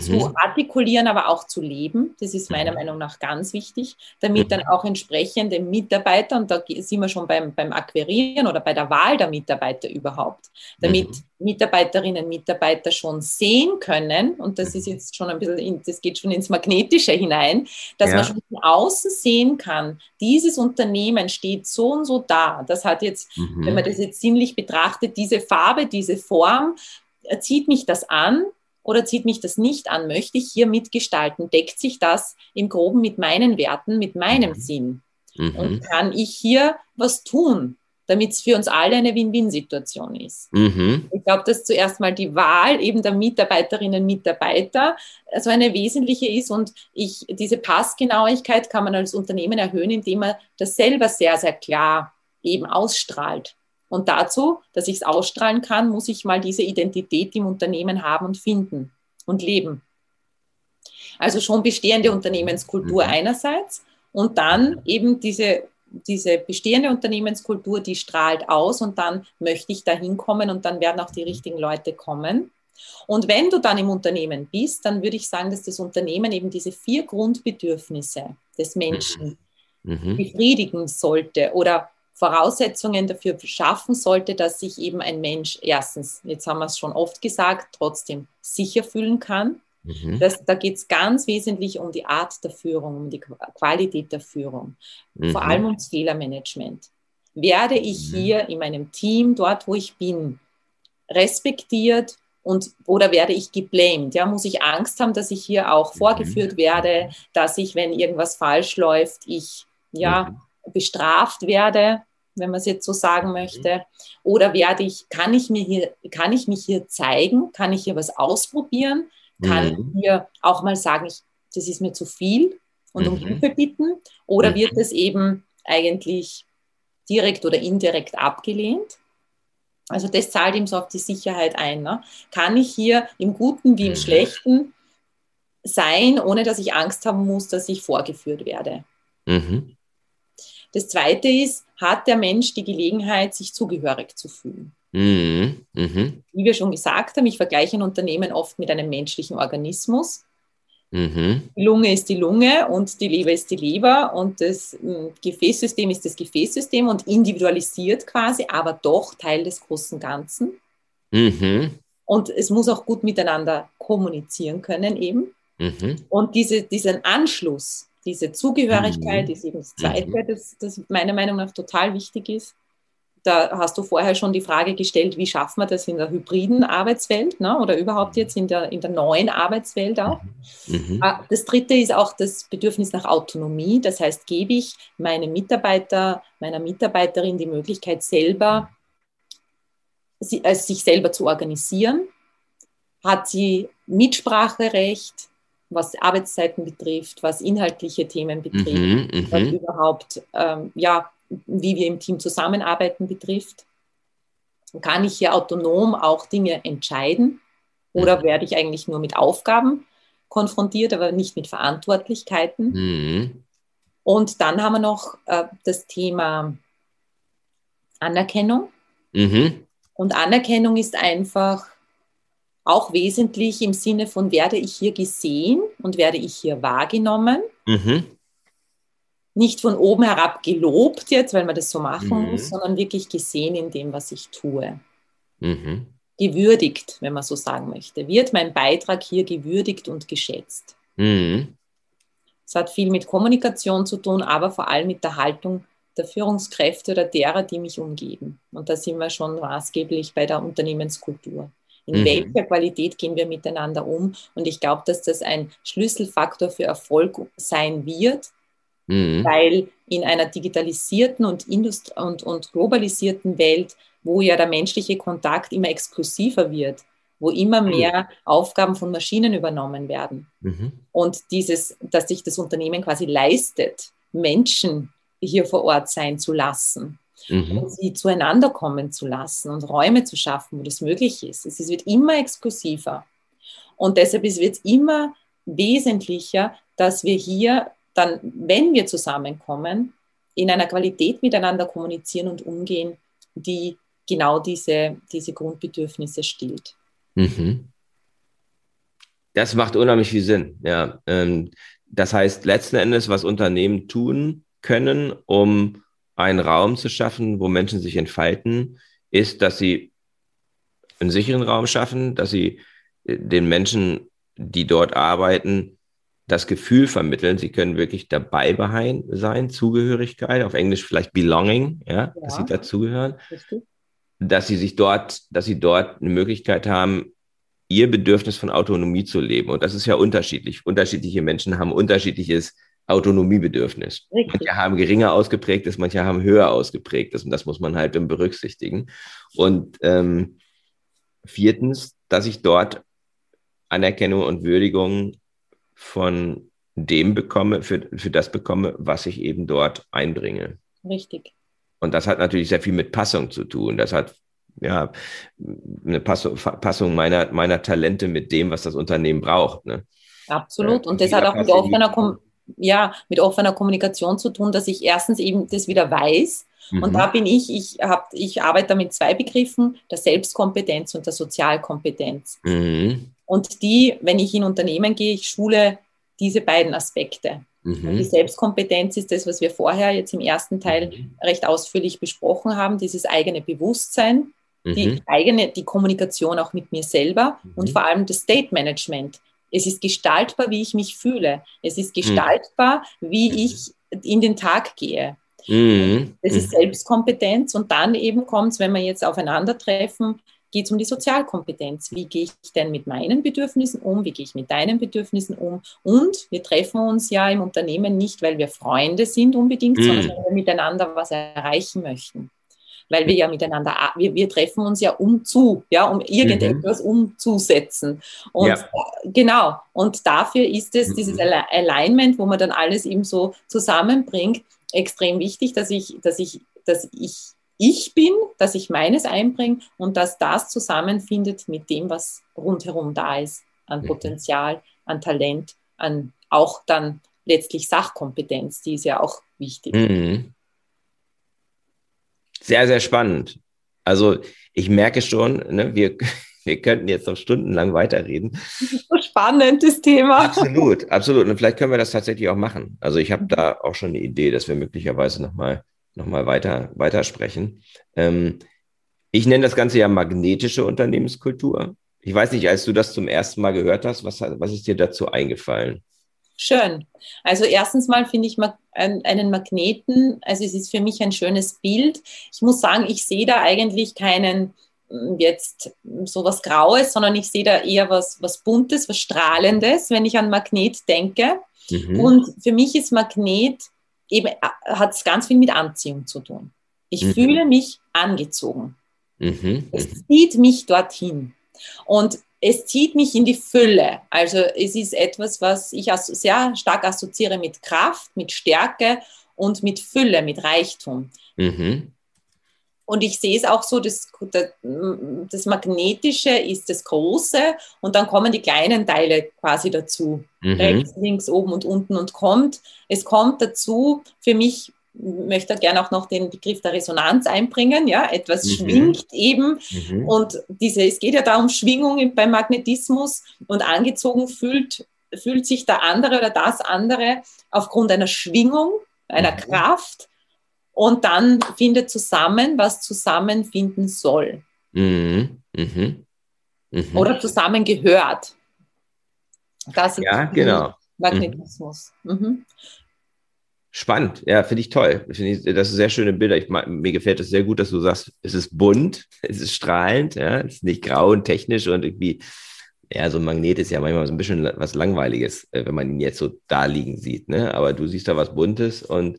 zu Mhm. artikulieren, aber auch zu leben. Das ist meiner Mhm. Meinung nach ganz wichtig, damit Mhm. dann auch entsprechende Mitarbeiter, und da sind wir schon beim, beim Akquirieren oder bei der Wahl der Mitarbeiter überhaupt, damit Mhm. Mitarbeiterinnen und Mitarbeiter schon sehen können, und das ist Mhm. jetzt schon ein bisschen, in, das geht schon ins Magnetische hinein, dass Ja. man schon von außen sehen kann, dieses Unternehmen steht so und so da. Das hat jetzt Mhm. wenn man das jetzt sinnlich betrachtet, diese Farbe, diese Form, äh, zieht mich das an oder zieht mich das nicht an? Möchte ich hier mitgestalten? Deckt sich das im Groben mit meinen Werten, mit meinem Mhm. Sinn? Mhm. Und kann ich hier was tun, damit es für uns alle eine Win-Win-Situation ist? Mhm. Ich glaube, dass zuerst mal die Wahl eben der Mitarbeiterinnen und Mitarbeiter so eine wesentliche ist und ich, diese Passgenauigkeit kann man als Unternehmen erhöhen, indem man das selber sehr, sehr klar eben ausstrahlt. Und dazu, dass ich es ausstrahlen kann, muss ich mal diese Identität im Unternehmen haben und finden und leben. Also schon bestehende Unternehmenskultur Mhm. einerseits und dann eben diese, diese bestehende Unternehmenskultur, die strahlt aus und dann möchte ich da hinkommen und dann werden auch die richtigen Leute kommen. Und wenn du dann im Unternehmen bist, dann würde ich sagen, dass das Unternehmen eben diese vier Grundbedürfnisse des Menschen Mhm. befriedigen sollte oder Voraussetzungen dafür schaffen sollte, dass sich eben ein Mensch erstens, jetzt haben wir es schon oft gesagt, trotzdem sicher fühlen kann. Mhm. Das, da geht es ganz wesentlich um die Art der Führung, um die Qu- Qualität der Führung, vor Mhm. allem ums Fehlermanagement. Werde ich Mhm. hier in meinem Team, dort wo ich bin, respektiert und oder werde ich geblamed? Ja, muss ich Angst haben, dass ich hier auch Mhm. vorgeführt werde, dass ich, wenn irgendwas falsch läuft, ich ja Mhm. bestraft werde, wenn man es jetzt so sagen möchte? Oder werde ich, kann ich mir hier, kann ich mich hier zeigen? Kann ich hier was ausprobieren? Kann Mhm. ich hier auch mal sagen, ich, das ist mir zu viel und um Mhm. Hilfe bitten? Oder Mhm. wird es eben eigentlich direkt oder indirekt abgelehnt? Also das zahlt ihm so auf die Sicherheit ein. Ne? Kann ich hier im Guten wie im Mhm. Schlechten sein, ohne dass ich Angst haben muss, dass ich vorgeführt werde? Mhm. Das Zweite ist, hat der Mensch die Gelegenheit, sich zugehörig zu fühlen? Mhm. Mhm. Wie wir schon gesagt haben, ich vergleiche ein Unternehmen oft mit einem menschlichen Organismus. Mhm. Die Lunge ist die Lunge und die Leber ist die Leber und das mm, Gefäßsystem ist das Gefäßsystem und individualisiert quasi, aber doch Teil des großen Ganzen. Mhm. Und es muss auch gut miteinander kommunizieren können eben. Mhm. Und diese, diesen Anschluss, diese Zugehörigkeit Mhm. ist eben das Zweite, Mhm. das, das meiner Meinung nach total wichtig ist. Da hast du vorher schon die Frage gestellt, wie schaffen wir das in der hybriden Arbeitswelt ne? oder überhaupt jetzt in der, in der neuen Arbeitswelt auch. Mhm. Ah, Das dritte ist auch das Bedürfnis nach Autonomie. Das heißt, gebe ich meinem Mitarbeiter, meiner Mitarbeiterin die Möglichkeit, selber also sich selber zu organisieren? Hat sie Mitspracherecht, was Arbeitszeiten betrifft, was inhaltliche Themen betrifft, Mhm. was Mhm. überhaupt, ähm, ja, wie wir im Team zusammenarbeiten betrifft? Kann ich hier autonom auch Dinge entscheiden? Oder Mhm. werde ich eigentlich nur mit Aufgaben konfrontiert, aber nicht mit Verantwortlichkeiten? Mhm. Und dann haben wir noch äh, das Thema Anerkennung. Mhm. Und Anerkennung ist einfach auch wesentlich im Sinne von, werde ich hier gesehen und werde ich hier wahrgenommen? Mhm. Nicht von oben herab gelobt jetzt, weil man das so machen Mhm. muss, sondern wirklich gesehen in dem, was ich tue. Mhm. Gewürdigt, wenn man so sagen möchte. Wird mein Beitrag hier gewürdigt und geschätzt? Mhm. Es hat viel mit Kommunikation zu tun, aber vor allem mit der Haltung der Führungskräfte oder derer, die mich umgeben. Und da sind wir schon maßgeblich bei der Unternehmenskultur. In mhm. welcher Qualität gehen wir miteinander um? Und ich glaube, dass das ein Schlüsselfaktor für Erfolg sein wird, mhm. weil in einer digitalisierten und, Indust und, und globalisierten Welt, wo ja der menschliche Kontakt immer exklusiver wird, wo immer mhm. mehr. Aufgaben von Maschinen übernommen werden. Mhm. Und dieses, dass sich das Unternehmen quasi leistet, Menschen hier vor Ort sein zu lassen mhm. und sie zueinander kommen zu lassen und Räume zu schaffen, wo das möglich ist. Es wird immer exklusiver. Und deshalb wird es immer wesentlicher, dass wir hier dann, wenn wir zusammenkommen, in einer Qualität miteinander kommunizieren und umgehen, die genau diese, diese Grundbedürfnisse stillt. Mhm. Das macht unheimlich viel Sinn. Ja, ähm, das heißt, letzten Endes, was Unternehmen tun können, um einen Raum zu schaffen, wo Menschen sich entfalten, ist, dass sie einen sicheren Raum schaffen, dass sie äh, den Menschen, die dort arbeiten, das Gefühl vermitteln, sie können wirklich dabei sein, Zugehörigkeit, auf Englisch vielleicht Belonging, ja, ja. dass sie dazugehören, dass sie sich dort, dass sie dort eine Möglichkeit haben, ihr Bedürfnis von Autonomie zu leben. Und das ist ja unterschiedlich. Unterschiedliche Menschen haben unterschiedliches Autonomiebedürfnis. Richtig. Manche haben geringer ausgeprägtes, manche haben höher ausgeprägtes und das muss man halt dann berücksichtigen. Und ähm, viertens, dass ich dort Anerkennung und Würdigung von dem bekomme, für, für das bekomme, was ich eben dort einbringe. Richtig. Und das hat natürlich sehr viel mit Passung zu tun. Das hat ja eine Passung, Passung meiner, meiner Talente mit dem, was das Unternehmen braucht. Ne? Absolut. Und das hat auch mit offener, Kom ja, mit offener Kommunikation zu tun, dass ich erstens eben das wieder weiß. Mhm. Und da bin ich, ich, hab, ich arbeite mit zwei Begriffen, der Selbstkompetenz und der Sozialkompetenz. Mhm. Und die, wenn ich in Unternehmen gehe, ich schule diese beiden Aspekte. Mhm. Die Selbstkompetenz ist das, was wir vorher jetzt im ersten Teil mhm. recht ausführlich besprochen haben, dieses eigene Bewusstsein, die mhm. eigene, die Kommunikation auch mit mir selber und mhm. vor allem das State Management. Es ist gestaltbar, wie ich mich fühle. Es ist gestaltbar, wie ich in den Tag gehe. Mhm. Das ist Selbstkompetenz und dann eben kommt es, wenn wir jetzt aufeinandertreffen, geht es um die Sozialkompetenz. Wie gehe ich denn mit meinen Bedürfnissen um? Wie gehe ich mit deinen Bedürfnissen um? Und wir treffen uns ja im Unternehmen nicht, weil wir Freunde sind unbedingt, mhm. sondern weil wir miteinander was erreichen möchten weil wir ja miteinander, wir, wir treffen uns ja um zu, ja, um irgendetwas mhm. umzusetzen. Und ja. genau, und dafür ist es mhm. dieses Alignment, wo man dann alles eben so zusammenbringt, extrem wichtig, dass ich, dass ich, dass ich ich bin, dass ich meines einbringe und dass das zusammenfindet mit dem, was rundherum da ist, an mhm. Potenzial, an Talent, an auch dann letztlich Sachkompetenz, die ist ja auch wichtig. Mhm. Sehr, sehr spannend. Also ich merke schon, ne, wir, wir könnten jetzt noch stundenlang weiterreden. So spannendes Thema. Absolut, absolut. Und vielleicht können wir das tatsächlich auch machen. Also ich habe da auch schon eine Idee, dass wir möglicherweise nochmal noch mal weiter, weitersprechen. Ähm, ich nenne das Ganze ja magnetische Unternehmenskultur. Ich weiß nicht, als du das zum ersten Mal gehört hast, was, was ist dir dazu eingefallen? Schön. Also erstens mal finde ich einen Magneten, also es ist für mich ein schönes Bild. Ich muss sagen, ich sehe da eigentlich keinen hm, jetzt so was Graues, sondern ich sehe da eher was, was Buntes, was Strahlendes, wenn ich an Magnet denke. Mhm. Und für mich ist Magnet eben, hat es ganz viel mit Anziehung zu tun. Ich mhm. fühle mich angezogen. Mhm. Es mhm. zieht mich dorthin. Und es zieht mich in die Fülle. Also es ist etwas, was ich sehr stark assoziiere mit Kraft, mit Stärke und mit Fülle, mit Reichtum. Mhm. Und ich sehe es auch so, das, das Magnetische ist das Große und dann kommen die kleinen Teile quasi dazu. Mhm. Rechts, links, oben und unten und kommt. Es kommt dazu für mich möchte gerne auch noch den Begriff der Resonanz einbringen. Ja, etwas mhm. schwingt eben mhm. und diese, es geht ja da um Schwingung beim Magnetismus und angezogen fühlt, fühlt sich der andere oder das andere aufgrund einer Schwingung, einer mhm. Kraft und dann findet zusammen, was zusammenfinden soll. Mhm. Mhm. Mhm. Oder zusammengehört. Das ist ja, genau. Magnetismus. Mhm. Spannend, ja, finde ich toll. Find ich, das sind sehr schöne Bilder. Ich, mir gefällt es sehr gut, dass du sagst, es ist bunt, es ist strahlend, ja, es ist nicht grau und technisch und irgendwie, ja, so ein Magnet ist ja manchmal so ein bisschen was Langweiliges, äh, wenn man ihn jetzt so da liegen sieht, ne? Aber du siehst da was Buntes und,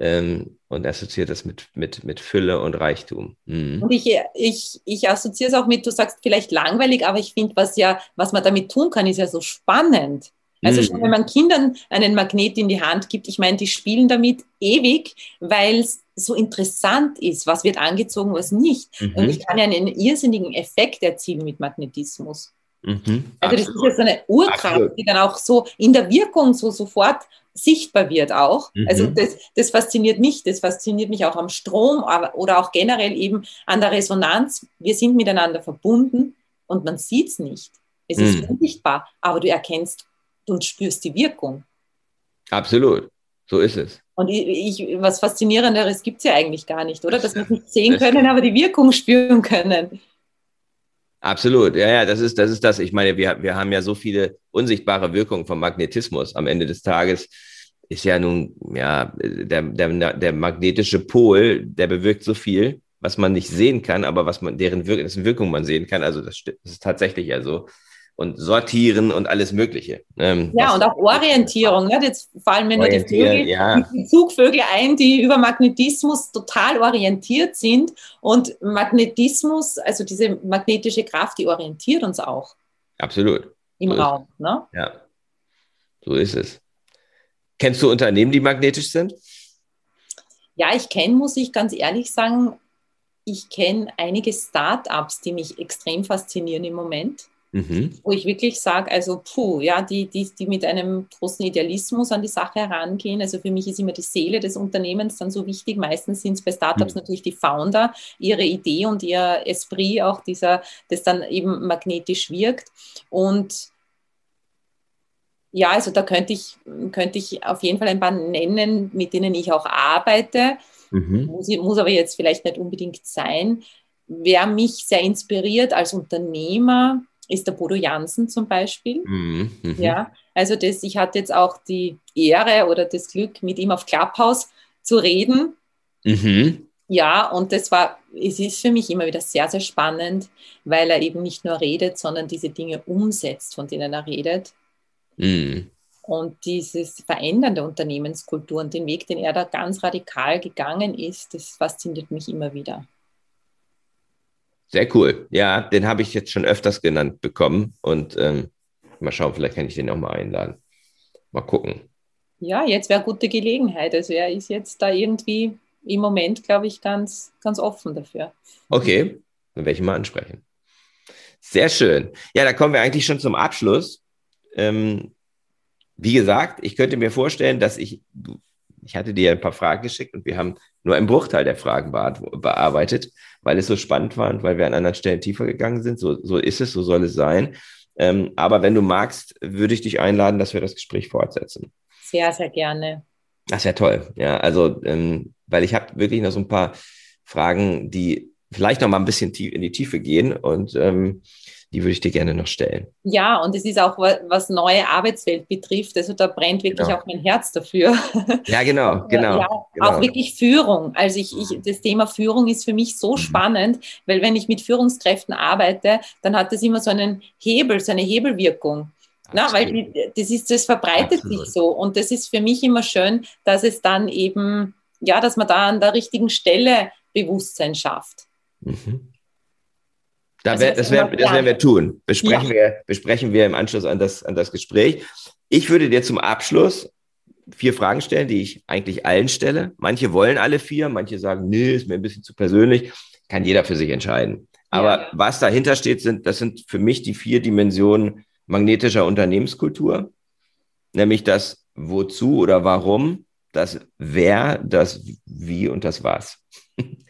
ähm, und assoziiert das mit, mit, mit Fülle und Reichtum. Mhm. Und ich, ich, ich assoziiere es auch mit, du sagst vielleicht langweilig, aber ich finde, was ja, was man damit tun kann, ist ja so spannend. Also mhm. schon, wenn man Kindern einen Magnet in die Hand gibt, ich meine, die spielen damit ewig, weil es so interessant ist, was wird angezogen, was nicht. Mhm. Und ich kann ja einen irrsinnigen Effekt erzielen mit Magnetismus. Mhm. Also das ist ja so eine Urkraft, Absolut. die dann auch so in der Wirkung so sofort sichtbar wird auch. Mhm. Also das, das fasziniert mich, das fasziniert mich auch am Strom aber, oder auch generell eben an der Resonanz. Wir sind miteinander verbunden und man sieht es nicht. Es mhm. ist unsichtbar, aber du erkennst und spürst die Wirkung. Absolut, so ist es. Und ich, ich, was Faszinierenderes gibt es ja eigentlich gar nicht, oder? Dass wir es nicht sehen können, aber die Wirkung spüren können. Absolut, ja, ja, das ist, das ist das. Ich meine, wir, wir haben ja so viele unsichtbare Wirkungen vom Magnetismus. Am Ende des Tages ist ja nun, ja, der, der, der magnetische Pol, der bewirkt so viel, was man nicht sehen kann, aber was man, deren Wirk dessen Wirkung man sehen kann. Also das, das ist tatsächlich ja so und sortieren und alles Mögliche. Ähm, ja, und auch Orientierung. Ne? Jetzt fallen mir nur die, Vögel, ja. die Zugvögel ein, die über Magnetismus total orientiert sind. Und Magnetismus, also diese magnetische Kraft, die orientiert uns auch. Absolut. Im so Raum. Ne? Ja, so ist es. Kennst du Unternehmen, die magnetisch sind? Ja, ich kenne, muss ich ganz ehrlich sagen, ich kenne einige Start-ups, die mich extrem faszinieren im Moment. Mhm. Wo ich wirklich sage, also puh, ja, die, die, die mit einem großen Idealismus an die Sache herangehen. Also für mich ist immer die Seele des Unternehmens dann so wichtig. Meistens sind es bei Startups mhm. natürlich die Founder, ihre Idee und ihr Esprit auch dieser, das dann eben magnetisch wirkt. Und ja, also da könnte ich, könnte ich auf jeden Fall ein paar nennen, mit denen ich auch arbeite. Mhm. Muss, muss aber jetzt vielleicht nicht unbedingt sein. Wer mich sehr inspiriert als Unternehmer, ist der Bodo Jansen zum Beispiel. Mhm, mhm. Ja, also das, ich hatte jetzt auch die Ehre oder das Glück, mit ihm auf Clubhouse zu reden. Mhm. Ja, und das war, es ist für mich immer wieder sehr, sehr spannend, weil er eben nicht nur redet, sondern diese Dinge umsetzt, von denen er redet. Mhm. Und dieses Verändern der Unternehmenskultur und den Weg, den er da ganz radikal gegangen ist, das fasziniert mich immer wieder. Sehr cool. Ja, den habe ich jetzt schon öfters genannt bekommen. Und ähm, mal schauen, vielleicht kann ich den auch mal einladen. Mal gucken. Ja, jetzt wäre gute Gelegenheit. Also er ist jetzt da irgendwie im Moment, glaube ich, ganz, ganz offen dafür. Okay, dann werde ich ihn mal ansprechen. Sehr schön. Ja, da kommen wir eigentlich schon zum Abschluss. Ähm, wie gesagt, ich könnte mir vorstellen, dass ich, ich hatte dir ein paar Fragen geschickt und wir haben nur einen Bruchteil der Fragen bearbeitet, weil es so spannend war und weil wir an anderen Stellen tiefer gegangen sind. So, so ist es, so soll es sein. Ähm, aber wenn du magst, würde ich dich einladen, dass wir das Gespräch fortsetzen. Sehr, sehr gerne. Das wäre toll. Ja, also, ähm, weil ich habe wirklich noch so ein paar Fragen, die vielleicht noch mal ein bisschen tief in die Tiefe gehen und ähm, die würde ich dir gerne noch stellen. Ja, und es ist auch, was neue Arbeitswelt betrifft, also da brennt wirklich genau. auch mein Herz dafür. Ja, genau, genau, ja, genau. Auch wirklich Führung. Also ich, ich, das Thema Führung ist für mich so mhm. spannend, weil wenn ich mit Führungskräften arbeite, dann hat das immer so einen Hebel, so eine Hebelwirkung. Na, weil das, ist, das verbreitet Absolut. sich so. Und das ist für mich immer schön, dass es dann eben, ja, dass man da an der richtigen Stelle Bewusstsein schafft. Mhm. Da wär, das, wär, das werden wir tun. Besprechen, ja. wir, besprechen wir im Anschluss an das, an das Gespräch. Ich würde dir zum Abschluss vier Fragen stellen, die ich eigentlich allen stelle. Manche wollen alle vier, manche sagen, nee, ist mir ein bisschen zu persönlich. Kann jeder für sich entscheiden. Aber ja. was dahinter steht, sind, das sind für mich die vier Dimensionen magnetischer Unternehmenskultur. Nämlich das Wozu oder Warum, das Wer, das Wie und das Was.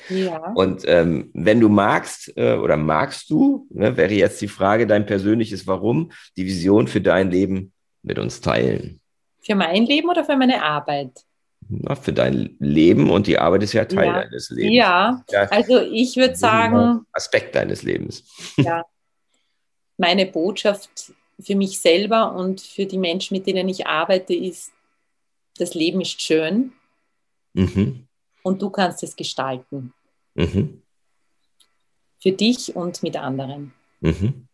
Ja. Und ähm, wenn du magst äh, oder magst du, ne, wäre jetzt die Frage, dein persönliches Warum, die Vision für dein Leben mit uns teilen. Für mein Leben oder für meine Arbeit? Na, für dein Leben und die Arbeit ist ja Teil ja. deines Lebens. Ja, ja also ich würde sagen. Aspekt deines Lebens. Ja. Meine Botschaft für mich selber und für die Menschen, mit denen ich arbeite, ist, das Leben ist schön Mhm. Und du kannst es gestalten. Mhm. Für dich und mit anderen. Mhm.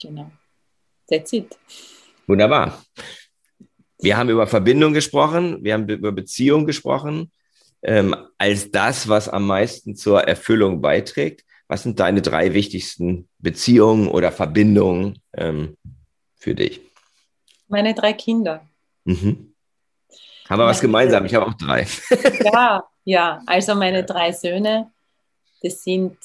Genau. That's it. Wunderbar. Wir haben über Verbindung gesprochen, wir haben über Beziehung gesprochen, ähm, als das, was am meisten zur Erfüllung beiträgt. Was sind deine drei wichtigsten Beziehungen oder Verbindungen ähm, für dich? Meine drei Kinder. Mhm. Haben wir was gemeinsam? Ich habe auch drei. ja, ja. Also meine drei Söhne, das sind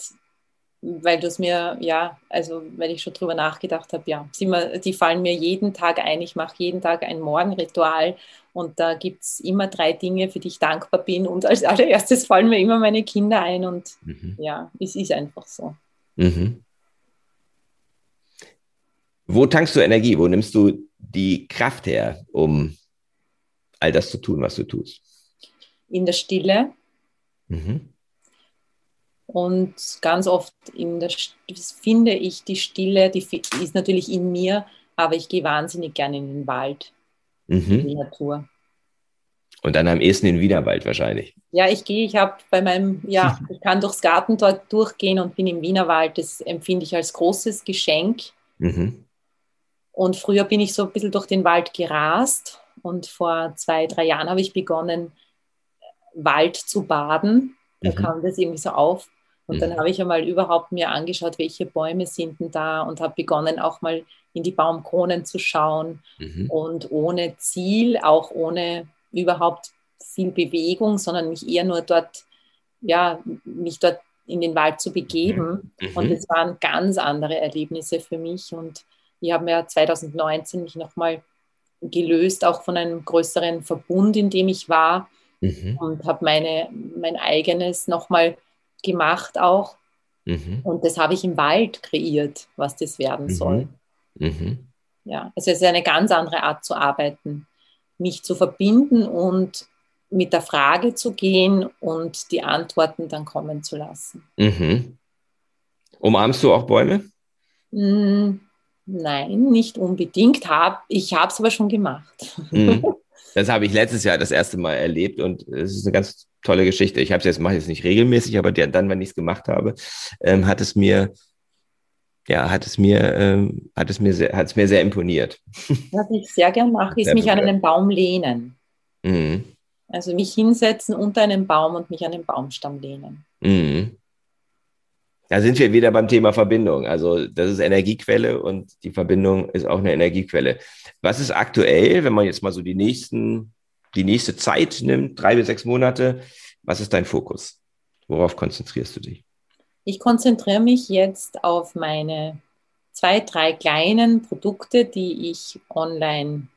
weil du es mir, ja, also weil ich schon drüber nachgedacht habe, ja, immer, die fallen mir jeden Tag ein. Ich mache jeden Tag ein Morgenritual und da gibt es immer drei Dinge, für die ich dankbar bin. Und als allererstes fallen mir immer meine Kinder ein und mhm. ja, es ist einfach so. Mhm. Wo tankst du Energie? Wo nimmst du die Kraft her, um all das zu tun, was du tust? In der Stille. Mhm und ganz oft der, finde ich die Stille, die ist natürlich in mir, aber ich gehe wahnsinnig gerne in den Wald, mhm. in die Natur. Und dann am ehesten in den Wienerwald wahrscheinlich. Ja, ich gehe, ich habe bei meinem, ja, ich kann durchs Gartentor durchgehen und bin im Wienerwald. Das empfinde ich als großes Geschenk. Mhm. Und früher bin ich so ein bisschen durch den Wald gerast und vor zwei, drei Jahren habe ich begonnen, Wald zu baden. Da mhm. kam das irgendwie so auf. Und mhm. dann habe ich einmal überhaupt mir angeschaut, welche Bäume sind denn da und habe begonnen auch mal in die Baumkronen zu schauen mhm. und ohne Ziel, auch ohne überhaupt viel Bewegung, sondern mich eher nur dort, ja, mich dort in den Wald zu begeben. Mhm. Und es waren ganz andere Erlebnisse für mich. Und ich habe mir 2019 mich nochmal gelöst, auch von einem größeren Verbund, in dem ich war. Mhm. Und habe meine, mein eigenes nochmal gemacht auch. Mhm. Und das habe ich im Wald kreiert, was das werden mhm. soll. Mhm. Ja, also es ist eine ganz andere Art zu arbeiten, mich zu verbinden und mit der Frage zu gehen und die Antworten dann kommen zu lassen. Mhm. Umarmst du auch Bäume? Nein, nicht unbedingt. Hab, ich habe es aber schon gemacht. Mhm. Das habe ich letztes Jahr das erste Mal erlebt und es ist eine ganz tolle Geschichte. Ich habe es jetzt mache es nicht regelmäßig, aber der, dann, wenn ich es gemacht habe, ähm, hat es mir ja, hat es mir, ähm, hat es mir sehr, hat es mir sehr imponiert. Was ich sehr gern mache, ist mich an einen Baum lehnen. Mhm. Also mich hinsetzen unter einem Baum und mich an den Baumstamm lehnen. Mhm. Da sind wir wieder beim Thema Verbindung. Also das ist Energiequelle und die Verbindung ist auch eine Energiequelle. Was ist aktuell, wenn man jetzt mal so die nächsten die nächste Zeit nimmt, drei bis sechs Monate, was ist dein Fokus? Worauf konzentrierst du dich? Ich konzentriere mich jetzt auf meine zwei, drei kleinen Produkte, die ich online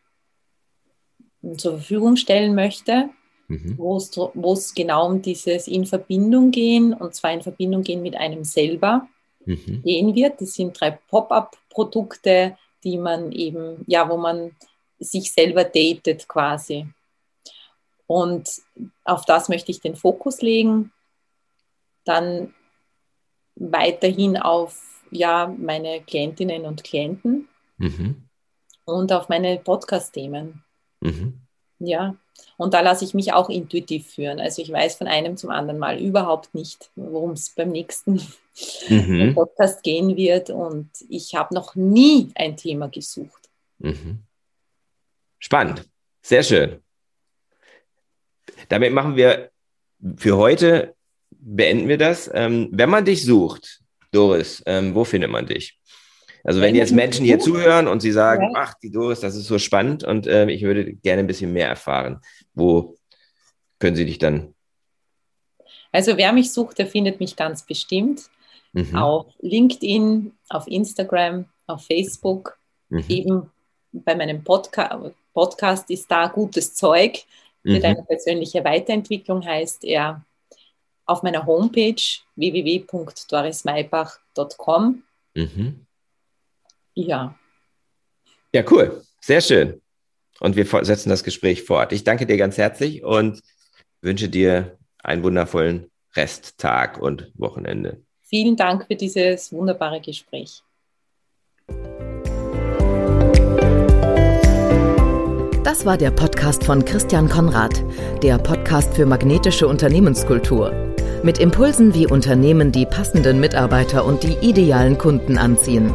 zur Verfügung stellen möchte, mhm. wo es genau um dieses in Verbindung gehen und zwar in Verbindung gehen mit einem selber mhm. gehen wird. Das sind drei Pop-up-Produkte, die man eben, ja, wo man sich selber datet quasi. Und auf das möchte ich den Fokus legen. Dann weiterhin auf ja, meine Klientinnen und Klienten mhm. und auf meine Podcast-Themen. Mhm. Ja, und da lasse ich mich auch intuitiv führen. Also ich weiß von einem zum anderen Mal überhaupt nicht, worum es beim nächsten mhm. Podcast gehen wird. Und ich habe noch nie ein Thema gesucht. Mhm. Spannend. Sehr schön. Damit machen wir für heute, beenden wir das. Ähm, wenn man dich sucht, Doris, ähm, wo findet man dich? Also wenn, jetzt Menschen hier zuhören und sie sagen, ja. ach, die Doris, das ist so spannend und äh, ich würde gerne ein bisschen mehr erfahren, wo können sie dich dann? Also wer mich sucht, der findet mich ganz bestimmt. Mhm. Auf LinkedIn, auf Instagram, auf Facebook, mhm. eben bei meinem Podca Podcast ist da gutes Zeug. Für mhm. deine persönliche Weiterentwicklung heißt er auf meiner Homepage www.dorismaibach.com. Mhm. Ja. Ja, cool. Sehr schön. Und wir setzen das Gespräch fort. Ich danke dir ganz herzlich und wünsche dir einen wundervollen Resttag und Wochenende. Vielen Dank für dieses wunderbare Gespräch. Das war der Podcast von Christian Konrad, der Podcast für magnetische Unternehmenskultur. Mit Impulsen, wie Unternehmen die passenden Mitarbeiter und die idealen Kunden anziehen.